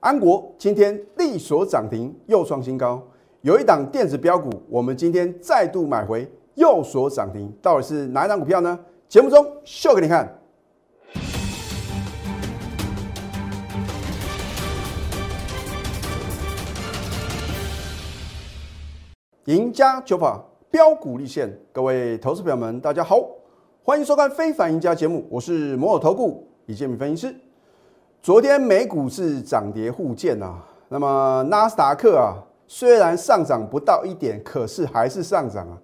安国今天力所涨停，又创新高。有一档电子标股，我们今天再度买回，又所涨停，到底是哪一档股票呢？节目中秀给你看。赢家九法标股立现，各位投资朋友们，大家好，欢迎收看《非凡赢家》节目，我是摩尔投顾李建民分析师。昨天美股是涨跌互见啊，那么纳斯达克啊虽然上涨不到一点，可是还是上涨啊，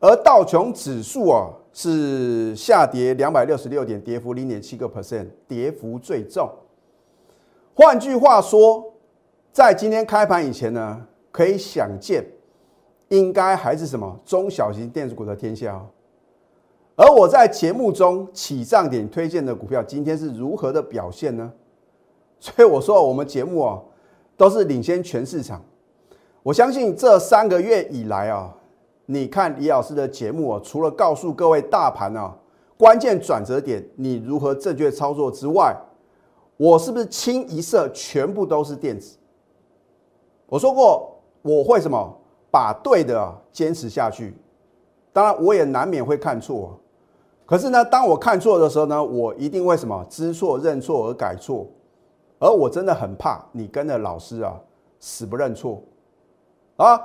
而道琼指数啊是下跌两百六十六点，跌幅零点七个 percent，跌幅最重。换句话说，在今天开盘以前呢，可以想见，应该还是什么中小型电子股的天下。而我在节目中起涨点推荐的股票，今天是如何的表现呢？所以我说，我们节目啊，都是领先全市场。我相信这三个月以来啊，你看李老师的节目啊，除了告诉各位大盘啊关键转折点，你如何正确操作之外，我是不是清一色全部都是电子？我说过，我会什么把对的坚持下去。当然，我也难免会看错。可是呢，当我看错的时候呢，我一定会什么知错认错而改错。而我真的很怕你跟着老师啊死不认错啊！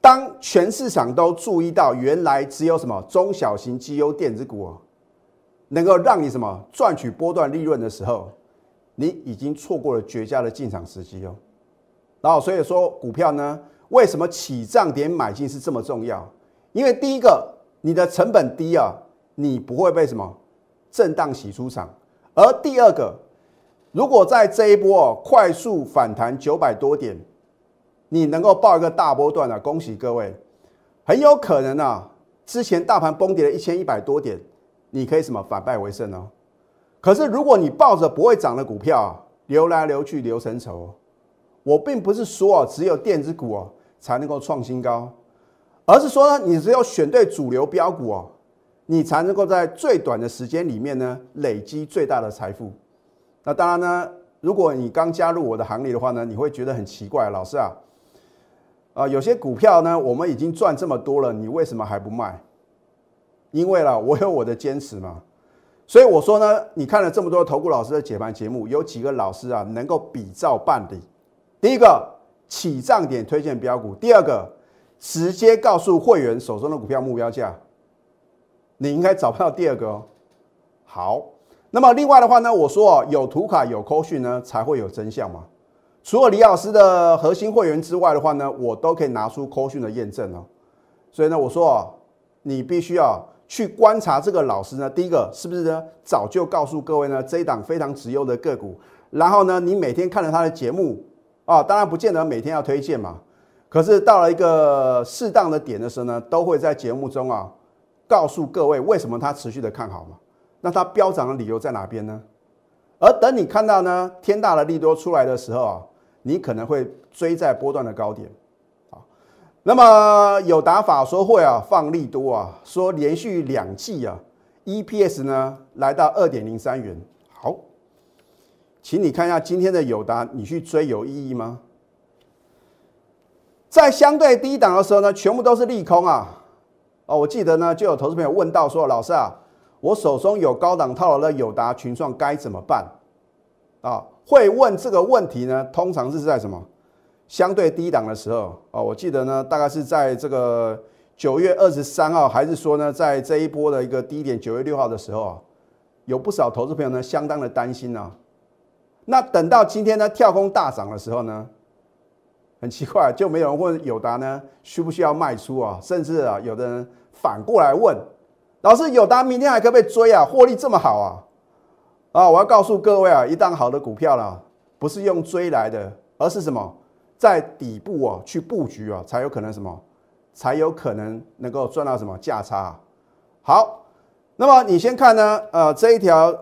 当全市场都注意到原来只有什么中小型绩优电子股啊，能够让你什么赚取波段利润的时候，你已经错过了绝佳的进场时机哦。然后所以说股票呢，为什么起涨点买进是这么重要？因为第一个你的成本低啊，你不会被什么震荡洗出场；而第二个。如果在这一波快速反弹九百多点，你能够报一个大波段啊，恭喜各位，很有可能啊，之前大盘崩跌了一千一百多点，你可以什么反败为胜哦。可是如果你抱着不会涨的股票啊，流来流去流成仇，我并不是说啊，只有电子股哦才能够创新高，而是说呢，你只有选对主流标股哦，你才能够在最短的时间里面呢，累积最大的财富。那当然呢，如果你刚加入我的行列的话呢，你会觉得很奇怪，老师啊，啊，有些股票呢，我们已经赚这么多了，你为什么还不卖？因为啦，我有我的坚持嘛。所以我说呢，你看了这么多投顾老师的解盘节目，有几个老师啊能够比照办理？第一个起涨点推荐标股，第二个直接告诉会员手中的股票目标价，你应该找不到第二个哦。好。那么另外的话呢，我说哦，有图卡有扣讯呢，才会有真相嘛。除了李老师的核心会员之外的话呢，我都可以拿出扣讯的验证哦。所以呢，我说哦，你必须要去观察这个老师呢，第一个是不是呢，早就告诉各位呢，这一档非常值优的个股。然后呢，你每天看了他的节目啊，当然不见得每天要推荐嘛。可是到了一个适当的点的时候呢，都会在节目中啊，告诉各位为什么他持续的看好嘛。那它飙涨的理由在哪边呢？而等你看到呢天大的利多出来的时候啊，你可能会追在波段的高点啊。那么有打法说会啊放利多啊，说连续两季啊 EPS 呢来到二点零三元。好，请你看一下今天的友达，你去追有意义吗？在相对低档的时候呢，全部都是利空啊。哦，我记得呢就有投资朋友问到说，老师啊。我手中有高档套牢的友达群创该怎么办？啊，会问这个问题呢？通常是在什么相对低档的时候啊？我记得呢，大概是在这个九月二十三号，还是说呢，在这一波的一个低点九月六号的时候啊，有不少投资朋友呢相当的担心啊。那等到今天呢跳空大涨的时候呢，很奇怪，就没有人问友达呢需不需要卖出啊？甚至啊，有的人反过来问。老师，友达明天还可不可以追啊？获利这么好啊！啊，我要告诉各位啊，一档好的股票啦，不是用追来的，而是什么，在底部啊去布局啊，才有可能什么，才有可能能够赚到什么价差。好，那么你先看呢，呃，这一条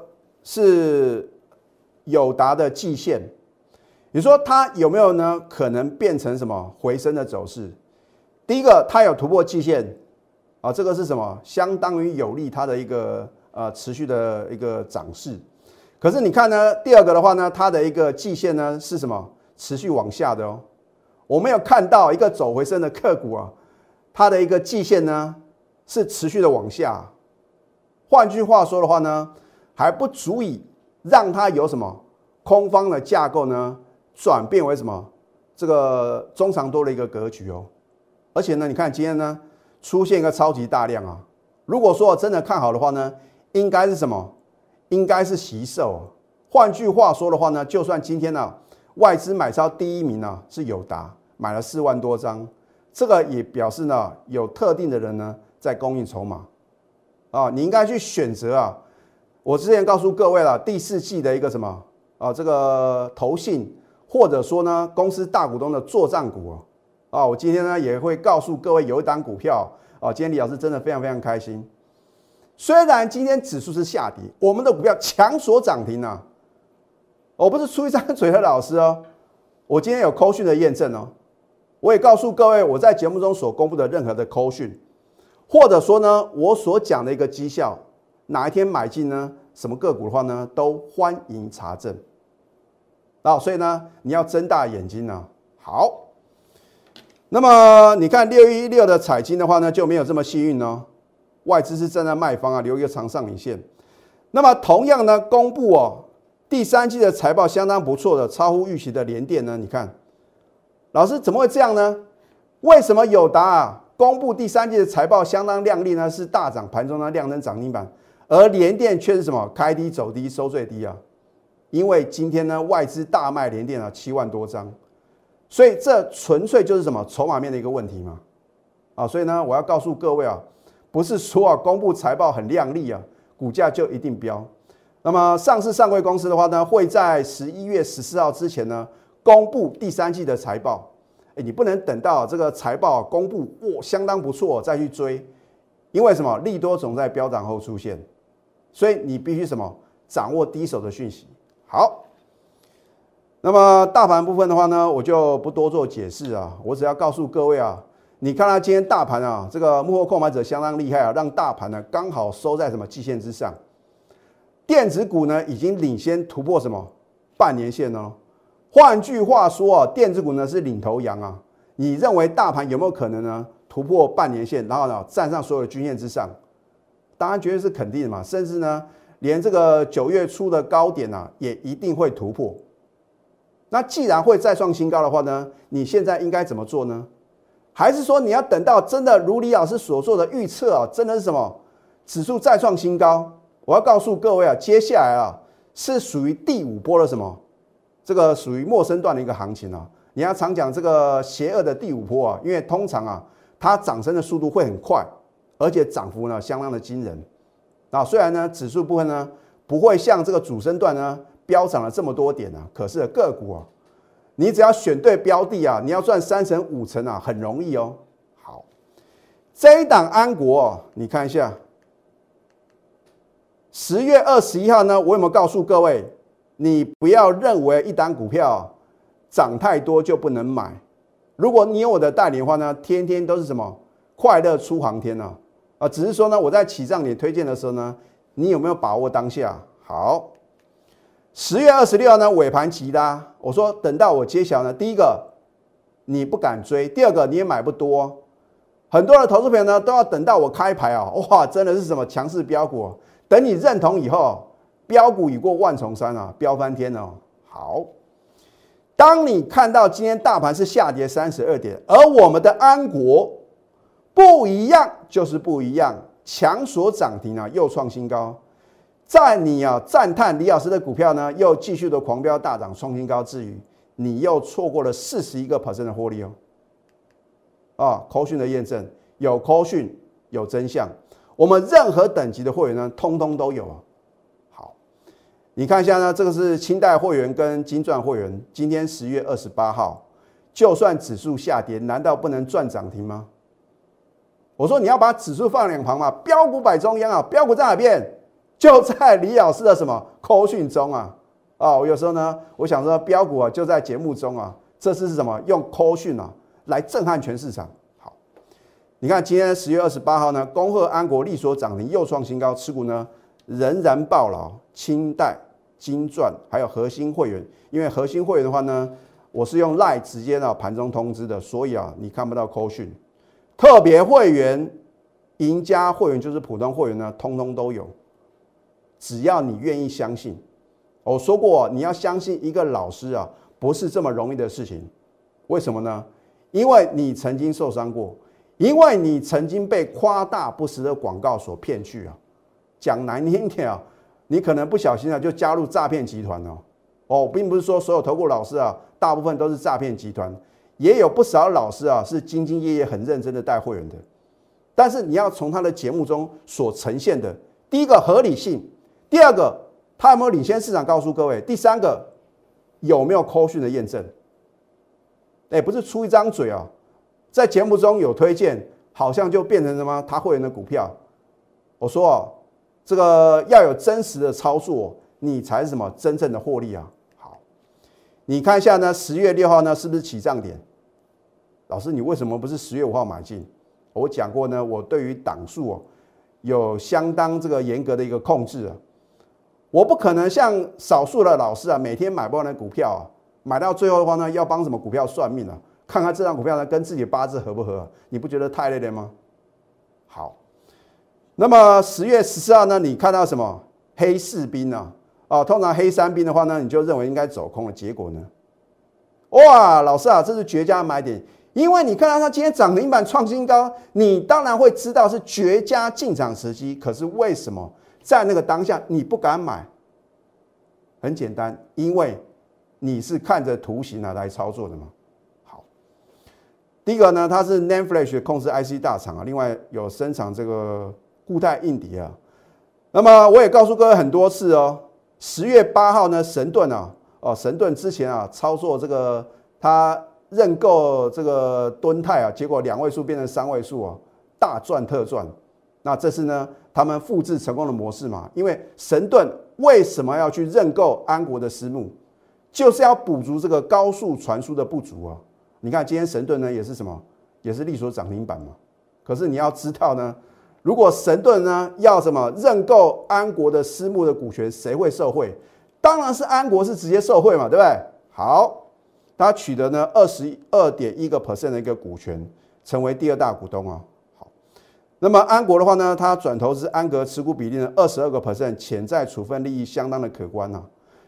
是友达的季线，你说它有没有呢？可能变成什么回升的走势？第一个，它有突破季线。啊，这个是什么？相当于有利它的一个呃持续的一个涨势。可是你看呢，第二个的话呢，它的一个季线呢是什么？持续往下的哦。我们有看到一个走回升的个股啊，它的一个季线呢是持续的往下。换句话说的话呢，还不足以让它有什么空方的架构呢转变为什么这个中长多的一个格局哦。而且呢，你看今天呢出现一个超级大量啊。如果说真的看好的话呢，应该是什么？应该是习售。换句话说的话呢，就算今天呢外资买超第一名呢是友达，买了四万多张，这个也表示呢有特定的人呢在供应筹码啊，你应该去选择啊。我之前告诉各位了，第四季的一个什么啊，这个投信或者说呢公司大股东的作战股啊，我今天呢也会告诉各位有一档股票啊，今天李老师真的非常非常开心。虽然今天指数是下跌，我们的股票强锁涨停啊。我不是出一张嘴的老师哦，我今天有扣讯的验证哦，我也告诉各位，我在节目中所公布的任何的扣讯，或者说呢，我所讲的一个绩效，哪一天买进呢？什么个股的话呢，都欢迎查证。啊，所以呢，你要睁大眼睛呢。好，那么你看六一六的彩金的话呢，就没有这么幸运哦，外资是站在卖方啊，留一个长上影线。那么同样呢，公布哦。第三季的财报相当不错的，超乎预期的联电呢？你看，老师怎么会这样呢？为什么友达啊公布第三季的财报相当亮丽呢？是大涨，盘中呢量能涨停板，而联电却是什么开低走低收最低啊？因为今天呢外资大卖联电啊七万多张，所以这纯粹就是什么筹码面的一个问题嘛？啊，所以呢我要告诉各位啊，不是说啊公布财报很亮丽啊，股价就一定飙。那么上市上柜公司的话呢，会在十一月十四号之前呢公布第三季的财报。哎，你不能等到这个财报公布，哇，相当不错再去追，因为什么？利多总在飙涨后出现，所以你必须什么？掌握第一手的讯息。好，那么大盘部分的话呢，我就不多做解释啊，我只要告诉各位啊，你看到今天大盘啊，这个幕后购买者相当厉害啊，让大盘呢刚好收在什么季线之上。电子股呢，已经领先突破什么半年线哦。换句话说啊，电子股呢是领头羊啊。你认为大盘有没有可能呢突破半年线，然后呢站上所有均线之上？当然绝对是肯定的嘛。甚至呢，连这个九月初的高点呢，也一定会突破。那既然会再创新高的话呢，你现在应该怎么做呢？还是说你要等到真的如李老师所做的预测啊，真的是什么指数再创新高？我要告诉各位啊，接下来啊是属于第五波的什么？这个属于陌生段的一个行情啊。你要常讲这个邪恶的第五波啊，因为通常啊它涨升的速度会很快，而且涨幅呢相当的惊人。啊，虽然呢指数部分呢不会像这个主升段呢飙涨了这么多点啊，可是个股啊，你只要选对标的啊，你要赚三成五成啊，很容易哦。好，这一档安国，你看一下。十月二十一号呢，我有没有告诉各位，你不要认为一单股票涨太多就不能买。如果你有我的代理的话呢，天天都是什么快乐出航天呢？啊，只是说呢，我在起涨点推荐的时候呢，你有没有把握当下？好，十月二十六号呢，尾盘急拉，我说等到我揭晓呢，第一个你不敢追，第二个你也买不多。很多的投资朋友呢，都要等到我开牌啊，哇，真的是什么强势标股。等你认同以后，标股已过万重山啊，飙翻天了。好，当你看到今天大盘是下跌三十二点，而我们的安国不一样，就是不一样，强锁涨停啊，又创新高。在你啊赞叹李老师的股票呢，又继续的狂飙大涨创新高之余，你又错过了四十一个 percent 的获利哦。啊，扣讯的验证有扣讯有真相。我们任何等级的会员呢，通通都有啊。好，你看一下呢，这个是清代会员跟金钻会员。今天十月二十八号，就算指数下跌，难道不能赚涨停吗？我说你要把指数放两旁嘛，标股摆中央啊，标股在哪边？就在李老师的什么 口讯中啊。啊，我有时候呢，我想说标股啊就在节目中啊，这次是什么？用口讯啊来震撼全市场。好你看，今天十月二十八号呢，恭贺安国力所涨停又创新高，持股呢仍然爆牢。清代、金钻还有核心会员，因为核心会员的话呢，我是用 Line 直接呢盘中通知的，所以啊，你看不到扣讯。特别会员、赢家会员就是普通会员呢，通通都有。只要你愿意相信，我说过，你要相信一个老师啊，不是这么容易的事情。为什么呢？因为你曾经受伤过，因为你曾经被夸大不实的广告所骗去啊。讲难听点啊，你可能不小心啊就加入诈骗集团了。哦，并不是说所有投顾老师啊，大部分都是诈骗集团，也有不少老师啊是兢兢业业、很认真的带会员的。但是你要从他的节目中所呈现的，第一个合理性，第二个他有没有领先市场？告诉各位，第三个有没有 call 讯的验证？哎，不是出一张嘴啊，在节目中有推荐，好像就变成什么他会员的股票。我说哦，这个要有真实的操作，你才是什么真正的获利啊。好你看一下呢，十月六号呢是不是起涨点？老师，你为什么不是十月五号买进？我讲过呢，我对于档数哦有相当这个严格的一个控制啊，我不可能像少数的老师啊，每天买不完的股票啊，买到最后的话呢，要帮什么股票算命啊？看看这张股票呢跟自己八字合不合？你不觉得太累了吗？好，那么十月十四号呢，你看到什么黑士兵呢？哦，通常黑三兵的话呢，你就认为应该走空了。结果呢？哇，老师啊，这是绝佳买点，因为你看到它今天涨停板创新高，你当然会知道是绝佳进场时机。可是为什么在那个当下你不敢买？很简单，因为你是看着图形来操作的嘛。好，第一个呢，它是 NAND Flash 控制 IC 大厂啊，另外有生产这个固态硬碟啊。那么我也告诉各位很多次哦。十月八号呢，神盾啊，哦，神盾之前啊操作这个他认购这个敦泰啊，结果两位数变成三位数啊，大赚特赚。那这是呢他们复制成功的模式嘛？因为神盾为什么要去认购安国的私募，就是要补足这个高速传输的不足啊。你看今天神盾呢也是什么，也是力所涨停板嘛。可是你要知道呢。如果神盾呢要什么认购安国的私募的股权，谁会受贿？当然是安国是直接受贿嘛，对不对？好，他取得呢二十二点一个 percent 的一个股权，成为第二大股东啊。那么安国的话呢，他转投资安格持股比例呢二十二个 percent，潜在处分利益相当的可观啊。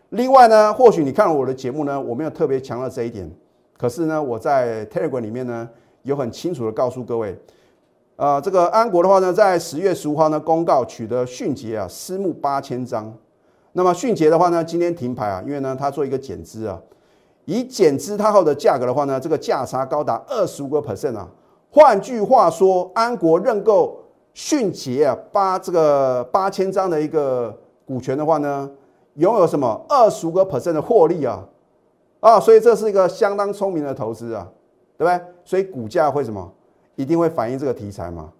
另外呢，或许你看了我的节目呢，我没有特别强调这一点，可是呢，我在 Telegram 里面呢有很清楚的告诉各位。啊，这个安国的话呢，在十月十五号呢公告取得迅捷啊私募八千张。那么迅捷的话呢，今天停牌啊，因为呢它做一个减资啊，以减资它后的价格的话呢，这个价差高达二十五个 percent 啊。换句话说，安国认购迅捷啊八这个八千张的一个股权的话呢，拥有什么二十五个 percent 的获利啊啊，所以这是一个相当聪明的投资啊，对不对？所以股价会什么？一定会反映这个题材嘛？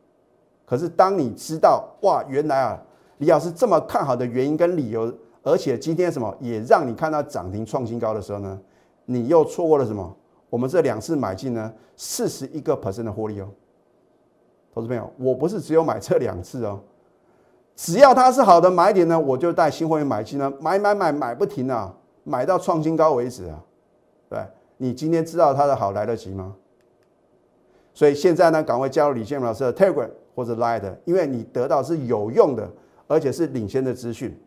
可是当你知道哇，原来啊，李老师这么看好的原因跟理由，而且今天什么也让你看到涨停创新高的时候呢，你又错过了什么？我们这两次买进呢，四十一个 percent 的获利哦，投资朋友，我不是只有买这两次哦，只要它是好的买点呢，我就带新会员买进呢，买买买买不停啊，买到创新高为止啊，对，你今天知道它的好来得及吗？所以现在呢，赶快加入李建老师的 Telegram 或者 Line，因为你得到是有用的，而且是领先的资讯。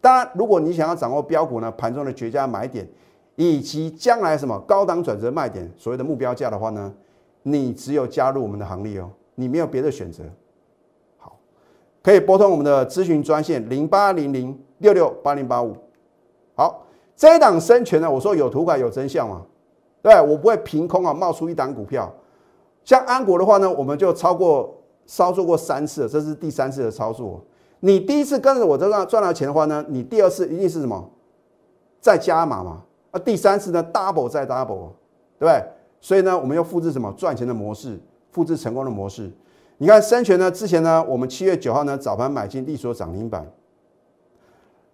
当然，如果你想要掌握标股呢盘中的绝佳买点，以及将来什么高档转折卖点，所谓的目标价的话呢，你只有加入我们的行列哦，你没有别的选择。好，可以拨通我们的咨询专线零八零零六六八零八五。好，这一档生权呢，我说有图款有真相嘛，对我不会凭空啊冒出一档股票。像安国的话呢，我们就超过操作过三次，这是第三次的操作。你第一次跟着我这样赚到钱的话呢，你第二次一定是什么？再加码嘛。啊，第三次呢，double 再 double，对不对？所以呢，我们要复制什么赚钱的模式，复制成功的模式。你看深全呢，之前呢，我们七月九号呢早盘买进利索涨停板，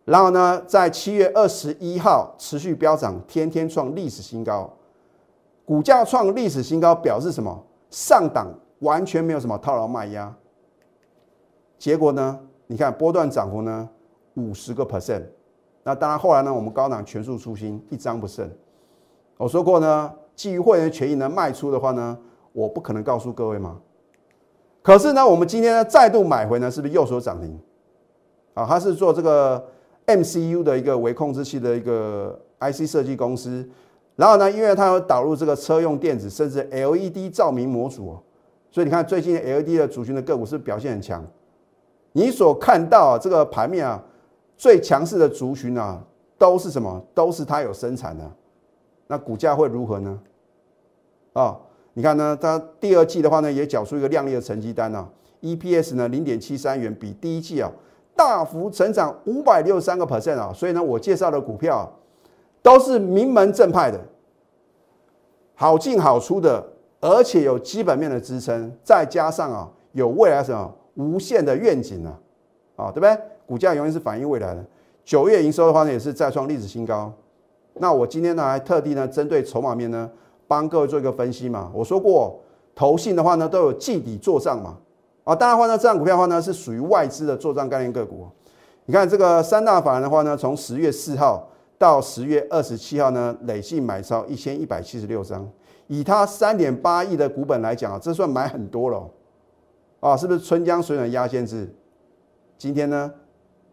然后呢，在七月二十一号持续飙涨，天天创历史新高，股价创历史新高，表示什么？上档完全没有什么套牢卖压，结果呢？你看波段涨幅呢，五十个 percent。那当然后来呢，我们高档全数出清，一张不剩。我说过呢，基于会员权益呢卖出的话呢，我不可能告诉各位嘛。可是呢，我们今天呢再度买回呢，是不是右手涨停？啊，它是做这个 MCU 的一个微控制器的一个 IC 设计公司。然后呢，因为它有导入这个车用电子，甚至 LED 照明模组，所以你看最近 LED 的族群的个股是表现很强。你所看到啊，这个盘面啊，最强势的族群啊，都是什么？都是它有生产的。那股价会如何呢？啊，你看呢，它第二季的话呢，也缴出一个亮丽的成绩单啊，EPS 呢零点七三元，比第一季啊大幅成长五百六十三个 percent 啊。所以呢，我介绍的股票。都是名门正派的，好进好出的，而且有基本面的支撑，再加上啊有未来什么无限的愿景呢？啊，对不对？股价永远是反映未来的。九月营收的话呢，也是再创历史新高。那我今天呢，还特地呢，针对筹码面呢，帮各位做一个分析嘛。我说过，投信的话呢，都有季底做账嘛。啊，当然话呢，这样股票的话呢，是属于外资的做账概念个股。你看这个三大法人的话呢，从十月四号。到十月二十七号呢，累计买超一千一百七十六张，以它三点八亿的股本来讲啊，这算买很多了，啊，是不是春江水暖鸭先知？今天呢，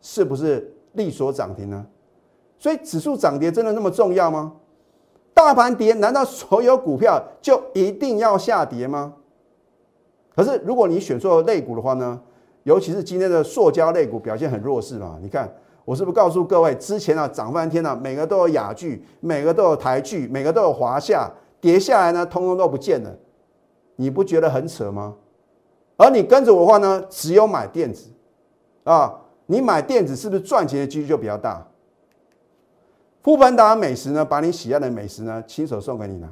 是不是力所涨停呢？所以指数涨跌真的那么重要吗？大盘跌，难道所有股票就一定要下跌吗？可是如果你选错类股的话呢，尤其是今天的塑胶类股表现很弱势嘛，你看。我是不是告诉各位，之前啊涨翻天了，每个都有雅聚，每个都有台剧，每个都有华夏，跌下来呢，通通都不见了，你不觉得很扯吗？而你跟着我的话呢，只有买电子啊，你买电子是不是赚钱的几率就比较大？富凡达美食呢，把你喜爱的美食呢，亲手送给你呢。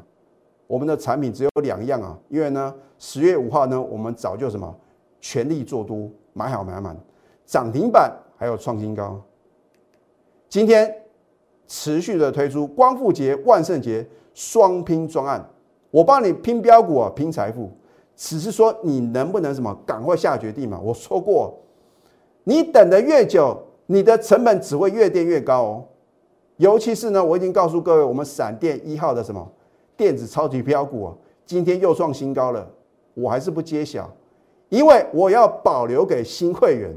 我们的产品只有两样啊，因为呢，十月五号呢，我们早就什么全力做多，买好买满，涨停板还有创新高。今天持续的推出光复节、万圣节双拼专案，我帮你拼标股啊，拼财富。只是说你能不能什么赶快下决定嘛？我说过，你等的越久，你的成本只会越垫越高哦。尤其是呢，我已经告诉各位，我们闪电一号的什么电子超级标股啊，今天又创新高了。我还是不揭晓，因为我要保留给新会员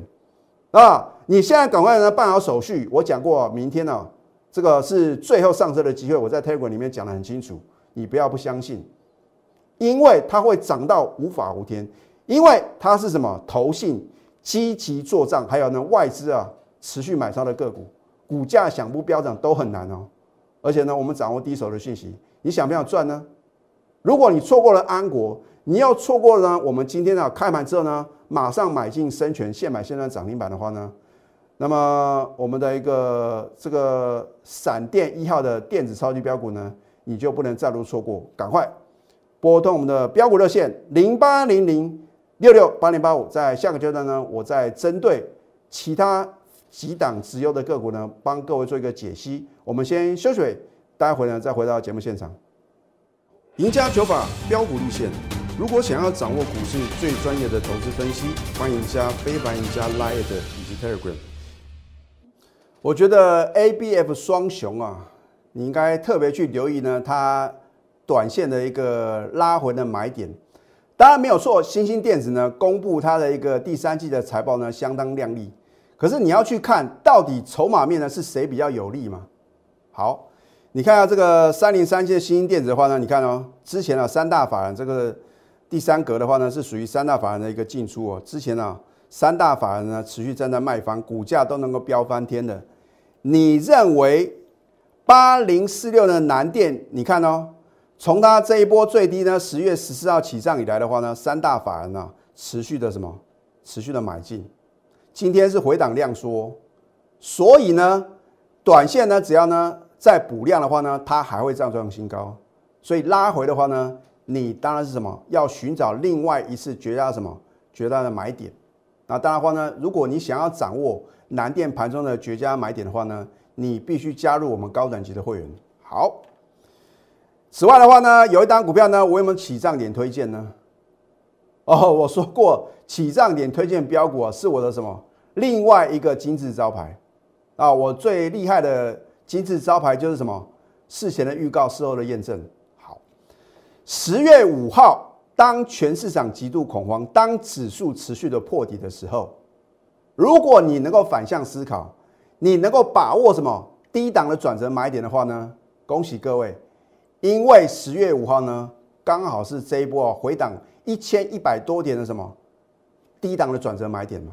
啊。你现在赶快呢办好手续。我讲过，明天呢，这个是最后上车的机会。我在 Telegram 里面讲的很清楚，你不要不相信，因为它会涨到无法无天，因为它是什么？投信积极做账，还有呢外资啊持续买超的个股，股价想不飙涨都很难哦。而且呢，我们掌握第一手的信息，你想不想赚呢？如果你错过了安国，你要错过了呢，我们今天呢开盘之后呢，马上买进生全现买现在涨停板的话呢？那么我们的一个这个闪电一号的电子超级标股呢，你就不能再度错过，赶快拨通我们的标股热线零八零零六六八零八五。在下个阶段呢，我再针对其他几档直优的个股呢，帮各位做一个解析。我们先休息，待会呢再回到节目现场。赢家九法标股立线，如果想要掌握股市最专业的投资分析，欢迎加非凡、赢家 Line 以及 Telegram。我觉得 A、B、F 双雄啊，你应该特别去留意呢，它短线的一个拉回的买点。当然没有错，新兴电子呢公布它的一个第三季的财报呢相当亮丽。可是你要去看到底筹码面呢是谁比较有利嘛？好，你看下这个三零三七的新兴电子的话呢，你看哦，之前啊三大法人这个第三格的话呢是属于三大法人的一个进出哦。之前啊三大法人呢持续站在卖方，股价都能够飙翻天的。你认为八零四六的南电，你看哦，从它这一波最低呢，十月十四号起涨以来的话呢，三大法人呢持续的什么？持续的买进，今天是回档量缩，所以呢，短线呢只要呢再补量的话呢，它还会再创新高，所以拉回的话呢，你当然是什么？要寻找另外一次绝佳什么？绝佳的买点。那当然话呢，如果你想要掌握。南电盘中的绝佳买点的话呢，你必须加入我们高等级的会员。好，此外的话呢，有一单股票呢，我有没有起涨点推荐呢？哦，我说过起涨点推荐标股啊，是我的什么另外一个金字招牌啊？我最厉害的金字招牌就是什么事前的预告，事后的验证。好，十月五号，当全市场极度恐慌，当指数持续的破底的时候，如果你能够反向思考，你能够把握什么低档的转折买点的话呢？恭喜各位，因为十月五号呢，刚好是这一波回档一千一百多点的什么低档的转折买点嘛。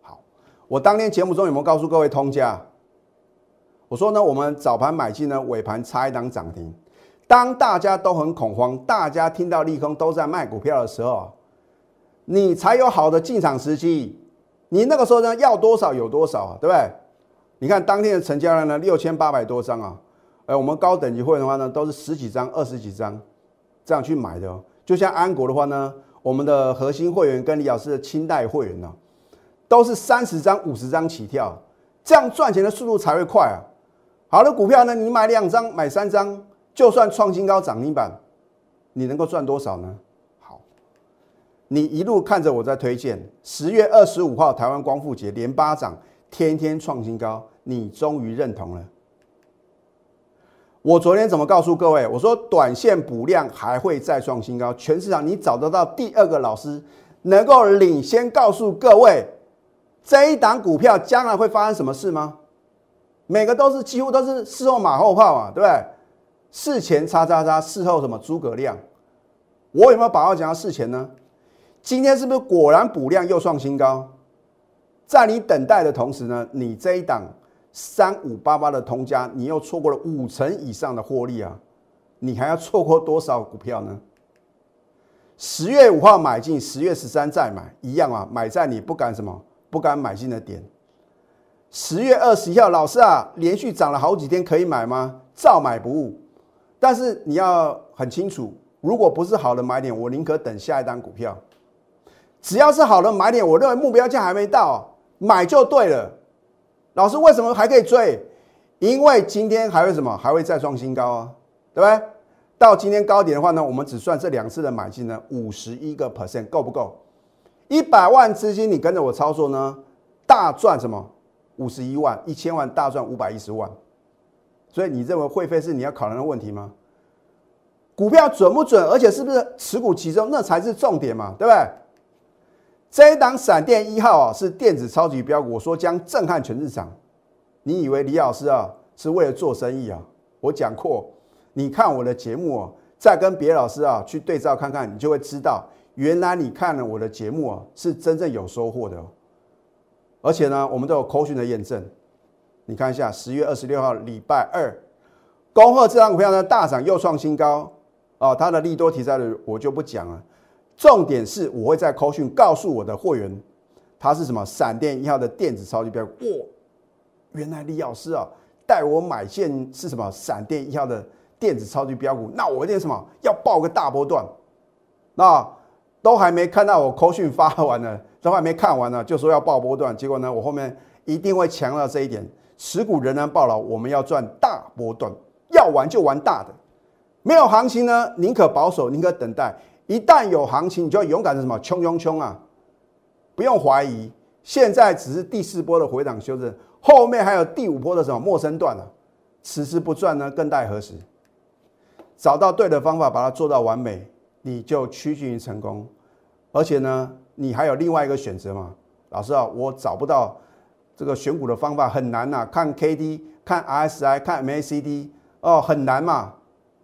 好，我当天节目中有没有告诉各位通家？我说呢，我们早盘买进呢，尾盘差一档涨停。当大家都很恐慌，大家听到利空都在卖股票的时候，你才有好的进场时机。你那个时候呢，要多少有多少，对不对？你看当天的成交量呢，六千八百多张啊。而，我们高等级会员的话呢，都是十几张、二十几张这样去买的。哦。就像安国的话呢，我们的核心会员跟李老师的清代会员呢，都是三十张、五十张起跳，这样赚钱的速度才会快啊。好的股票呢，你买两张、买三张，就算创新高涨停板，你能够赚多少呢？好，你一路看着我在推荐，十月二十五号台湾光复节连八涨，天天创新高，你终于认同了。我昨天怎么告诉各位？我说短线补量还会再创新高，全市场你找得到第二个老师能够领先告诉各位这一档股票将来会发生什么事吗？每个都是几乎都是事后马后炮啊，对不对？事前叉叉叉，事后什么诸葛亮？我有没有把握讲到事前呢？今天是不是果然补量又创新高？在你等待的同时呢，你这一档三五八八的通家，你又错过了五成以上的获利啊！你还要错过多少股票呢？十月五号买进，十月十三再买，一样啊，买在你不敢什么不敢买进的点。十月二十一号，老师啊，连续涨了好几天，可以买吗？照买不误。但是你要很清楚，如果不是好的买点，我宁可等下一单股票。只要是好的买点，我认为目标价还没到，买就对了。老师为什么还可以追？因为今天还会什么？还会再创新高啊，对不对？到今天高点的话呢，我们只算这两次的买进呢，五十一个 percent 够不够？一百万资金你跟着我操作呢，大赚什么？五十一万，一千万大赚五百一十万，所以你认为会费是你要考量的问题吗？股票准不准，而且是不是持股集中，那才是重点嘛，对不对？这一档闪电一号啊，是电子超级标股，我说将震撼全市场。你以为李老师啊是为了做生意啊？我讲过，你看我的节目啊，再跟别老师啊去对照看看，你就会知道，原来你看了我的节目啊，是真正有收获的。而且呢，我们都有扣讯的验证。你看一下，十月二十六号礼拜二，恭贺这张股票呢大涨又创新高啊！它的利多题材的我就不讲了，重点是我会在扣讯告诉我的会员，它是什么闪电一号的电子超级标股。哇，原来李老师啊带我买线是什么闪电一号的电子超级标股，那我一定什么要报个大波段，那都还没看到我扣讯发完呢。都还没看完呢，就说要报波段，结果呢，我后面一定会强调这一点：持股仍然报了，我们要赚大波段，要玩就玩大的。没有行情呢，宁可保守，宁可等待。一旦有行情，你就要勇敢的什么冲冲冲啊！不用怀疑，现在只是第四波的回档修正，后面还有第五波的什么陌生段啊！此时不赚呢，更待何时？找到对的方法，把它做到完美，你就趋近于成功。而且呢。你还有另外一个选择嘛？老师啊，我找不到这个选股的方法，很难呐。看 K D，看 R S I，看 M A C D，哦，很难嘛。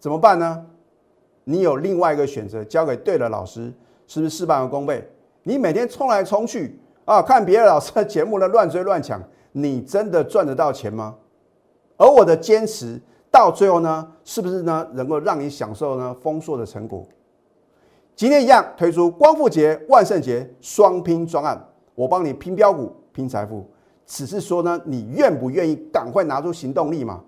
怎么办呢？你有另外一个选择，交给对的老师，是不是事半功倍？你每天冲来冲去啊，看别的老师的节目呢，乱追乱抢，你真的赚得到钱吗？而我的坚持到最后呢，是不是呢，能够让你享受呢丰硕的成果？今天一样推出光复节、万圣节双拼专案，我帮你拼标股、拼财富。只是说呢，你愿不愿意赶快拿出行动力嘛？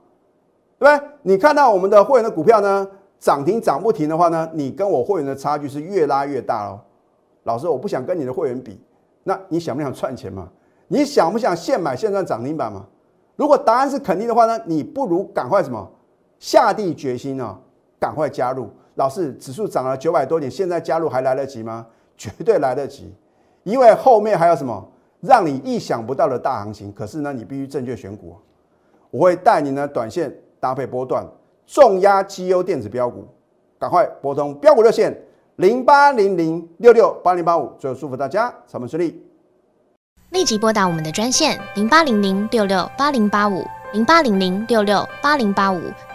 对不对？你看到我们的会员的股票呢涨停涨不停的话呢，你跟我会员的差距是越拉越大哦。老师，我不想跟你的会员比，那你想不想赚钱嘛？你想不想现买现赚涨停板嘛？如果答案是肯定的话呢，你不如赶快什么下定决心啊，赶快加入。老师，指数涨了九百多点，现在加入还来得及吗？绝对来得及，因为后面还有什么让你意想不到的大行情。可是呢，你必须正确选股。我会带你呢，短线搭配波段，重压绩优电子标股，赶快拨通标股热线零八零零六六八零八五。最后祝福大家上班顺利。立即拨打我们的专线零八零零六六八零八五零八零零六六八零八五